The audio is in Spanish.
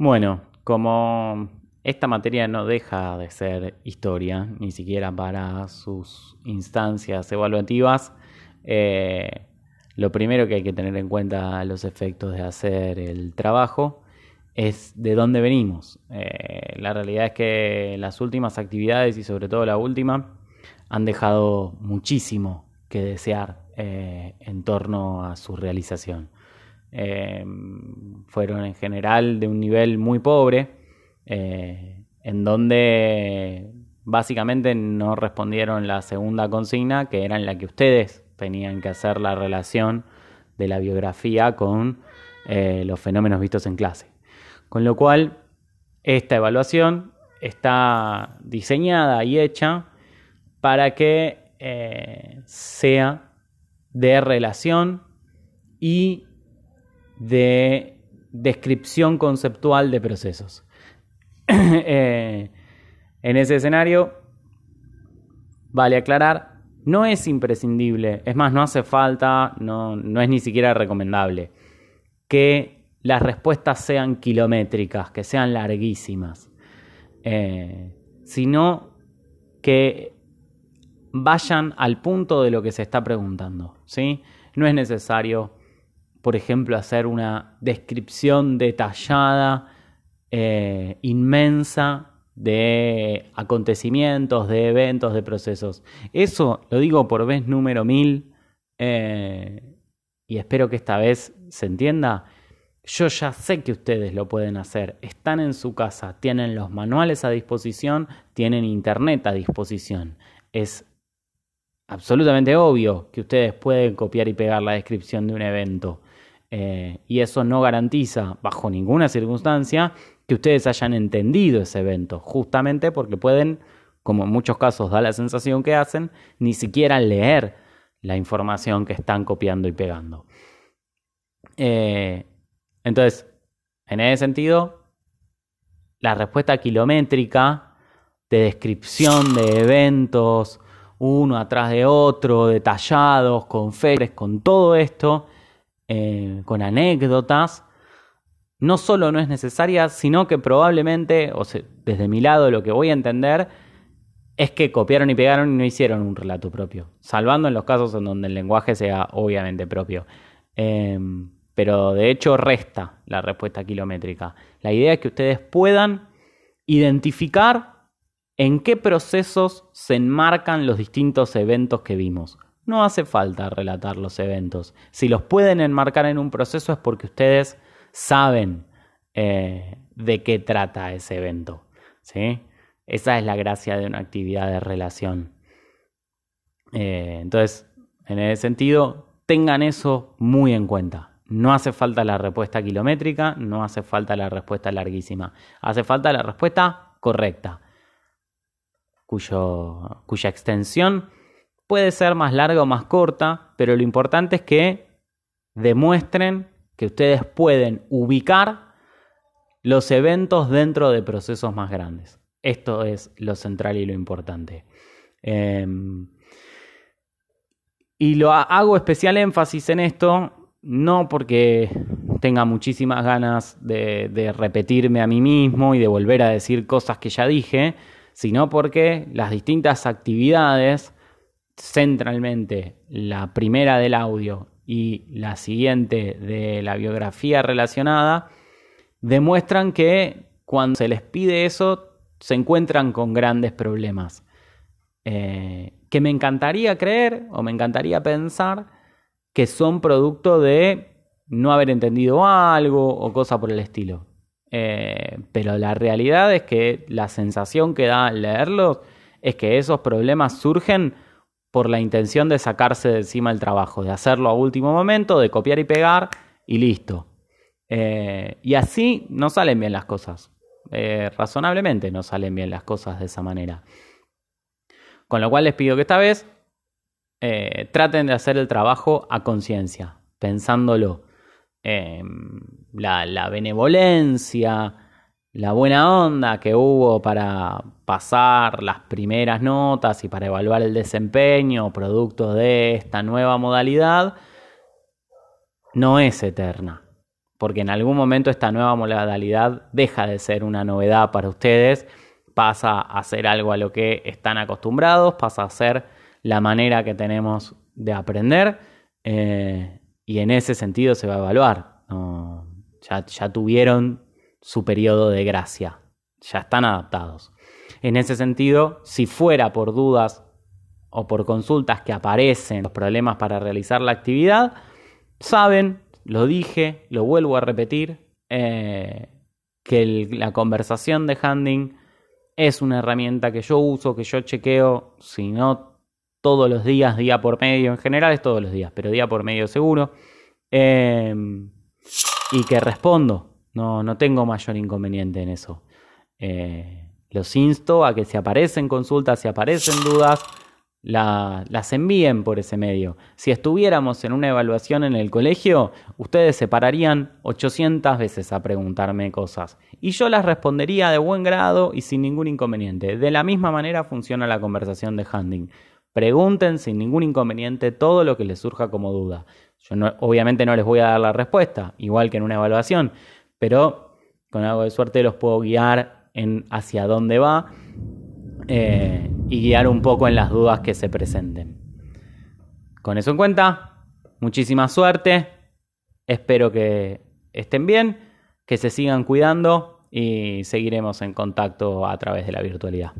Bueno, como esta materia no deja de ser historia, ni siquiera para sus instancias evaluativas, eh, lo primero que hay que tener en cuenta a los efectos de hacer el trabajo es de dónde venimos. Eh, la realidad es que las últimas actividades y sobre todo la última han dejado muchísimo que desear eh, en torno a su realización. Eh, fueron en general de un nivel muy pobre, en donde básicamente no respondieron la segunda consigna, que era en la que ustedes tenían que hacer la relación de la biografía con los fenómenos vistos en clase. Con lo cual, esta evaluación está diseñada y hecha para que eh, sea de relación y de descripción conceptual de procesos. Eh, en ese escenario, vale aclarar, no es imprescindible, es más, no hace falta, no, no es ni siquiera recomendable que las respuestas sean kilométricas, que sean larguísimas, eh, sino que vayan al punto de lo que se está preguntando. ¿sí? No es necesario, por ejemplo, hacer una descripción detallada, eh, inmensa de acontecimientos, de eventos, de procesos. Eso lo digo por vez número mil eh, y espero que esta vez se entienda yo ya sé que ustedes lo pueden hacer. Están en su casa, tienen los manuales a disposición, tienen internet a disposición. Es absolutamente obvio que ustedes pueden copiar y pegar la descripción de un evento. Y eso no garantiza, bajo ninguna circunstancia, que ustedes hayan entendido ese evento, justamente porque pueden, como en muchos casos da la sensación que hacen, ni siquiera leer la información que están copiando y pegando. Eh, entonces, en ese sentido, la respuesta kilométrica de descripción de eventos, uno atrás de otro, detallados, con fechas, con todo esto, eh, con anécdotas, no solo no es necesaria, sino que probablemente, o sea, desde mi lado lo que voy a entender es que copiaron y pegaron y no hicieron un relato propio, salvando en los casos en donde el lenguaje sea obviamente propio. Em, pero de hecho resta la respuesta kilométrica. La idea es que ustedes puedan identificar en qué procesos se enmarcan los distintos eventos que vimos. No hace falta relatar los eventos. Si los pueden enmarcar en un proceso es porque ustedes saben eh, de qué trata ese evento. ¿sí? Esa es la gracia de una actividad de relación. Eh, entonces, en ese sentido, tengan eso muy en cuenta. No hace falta la respuesta kilométrica, no hace falta la respuesta larguísima. Hace falta la respuesta correcta, cuyo, cuya extensión puede ser más larga o más corta, pero lo importante es que demuestren que ustedes pueden ubicar los eventos dentro de procesos más grandes. Esto es lo central y lo importante. Em, y lo hago especial énfasis en esto no porque tenga muchísimas ganas de, repetirme a mí mismo y de volver a decir cosas que ya dije, sino porque las distintas actividades, centralmente la primera del audio y la siguiente de la biografía relacionada, demuestran que cuando se les pide eso se encuentran con grandes problemas. Eh, que me encantaría creer o me encantaría pensar que son producto de no haber entendido algo o cosa por el estilo. Eh, pero la realidad es que la sensación que da leerlos es que esos problemas surgen por la intención de sacarse de encima el trabajo, de hacerlo a último momento, de copiar y pegar y listo. Eh, y así no salen bien las cosas. Eh, razonablemente no salen bien las cosas de esa manera. Con lo cual les pido que esta vez eh, traten de hacer el trabajo a conciencia, pensándolo. Em, la, benevolencia, la buena onda que hubo para pasar las primeras notas y para evaluar el desempeño producto de esta nueva modalidad, no es eterna. porque en algún momento esta nueva modalidad deja de ser una novedad para ustedes, pasa a ser algo a lo que están acostumbrados, pasa a ser la manera que tenemos de aprender eh, y en ese sentido se va a evaluar. ya, ya tuvieron su periodo de gracia, ya están adaptados. En ese sentido, si fuera por dudas o por consultas que aparecen los problemas para realizar la actividad, saben, lo dije, lo vuelvo a repetir, eh, que la conversación de handing es una herramienta que yo uso, que yo chequeo, si no todos los días, día por medio, en general es todos los días, pero día por medio seguro, eh, y que respondo, no, no tengo mayor inconveniente en eso. Eh, los insto a que si aparecen consultas, si aparecen dudas, las envíen por ese medio. Si estuviéramos en una evaluación en el colegio, ustedes se pararían 800 veces a preguntarme cosas y yo las respondería de buen grado y sin ningún inconveniente. De la misma manera funciona la conversación de handing. Pregunten sin ningún inconveniente todo lo que les surja como duda. Yo obviamente no les voy a dar la respuesta, igual que en una evaluación, pero con algo de suerte los puedo guiar en hacia dónde va eh, y guiar un poco en las dudas que se presenten. Con eso en cuenta, muchísima suerte, espero que estén bien, que se sigan cuidando y seguiremos en contacto a través de la virtualidad.